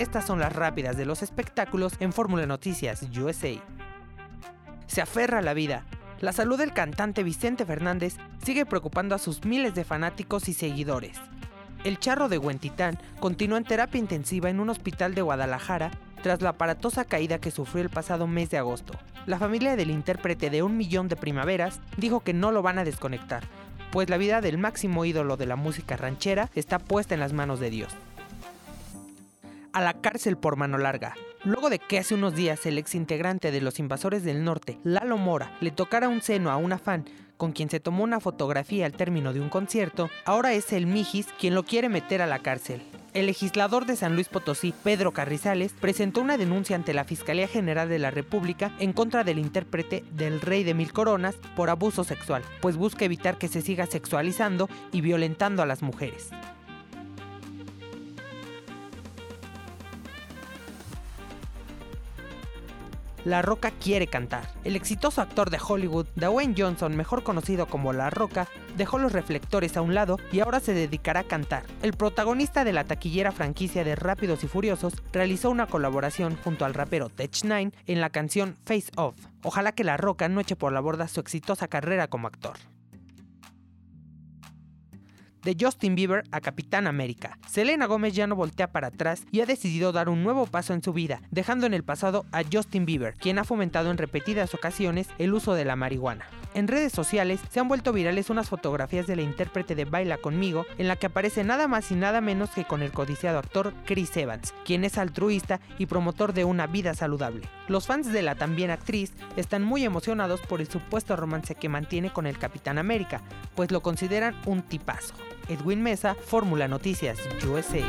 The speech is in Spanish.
Estas son las rápidas de los espectáculos en Fórmula Noticias USA. Se aferra a la vida. La salud del cantante Vicente Fernández sigue preocupando a sus miles de fanáticos y seguidores. El charro de Huentitán continúa en terapia intensiva en un hospital de Guadalajara tras la aparatosa caída que sufrió el pasado mes de agosto. La familia del intérprete de Un Millón de Primaveras dijo que no lo van a desconectar, pues la vida del máximo ídolo de la música ranchera está puesta en las manos de Dios. A la cárcel por mano larga. Luego de que hace unos días el ex integrante de los Invasores del Norte, Lalo Mora, le tocara un seno a una fan con quien se tomó una fotografía al término de un concierto, ahora es el Mijis quien lo quiere meter a la cárcel. El legislador de San Luis Potosí, Pedro Carrizales, presentó una denuncia ante la Fiscalía General de la República en contra del intérprete del Rey de Mil Coronas por abuso sexual, pues busca evitar que se siga sexualizando y violentando a las mujeres. La Roca quiere cantar. El exitoso actor de Hollywood, Dwayne Johnson, mejor conocido como La Roca, dejó los reflectores a un lado y ahora se dedicará a cantar. El protagonista de la taquillera franquicia de Rápidos y Furiosos realizó una colaboración junto al rapero Tech9 en la canción Face Off. Ojalá que La Roca no eche por la borda su exitosa carrera como actor de Justin Bieber a Capitán América. Selena Gómez ya no voltea para atrás y ha decidido dar un nuevo paso en su vida, dejando en el pasado a Justin Bieber, quien ha fomentado en repetidas ocasiones el uso de la marihuana. En redes sociales se han vuelto virales unas fotografías de la intérprete de Baila conmigo, en la que aparece nada más y nada menos que con el codiciado actor Chris Evans, quien es altruista y promotor de una vida saludable. Los fans de la también actriz están muy emocionados por el supuesto romance que mantiene con el Capitán América, pues lo consideran un tipazo. Edwin Mesa, Fórmula Noticias USA.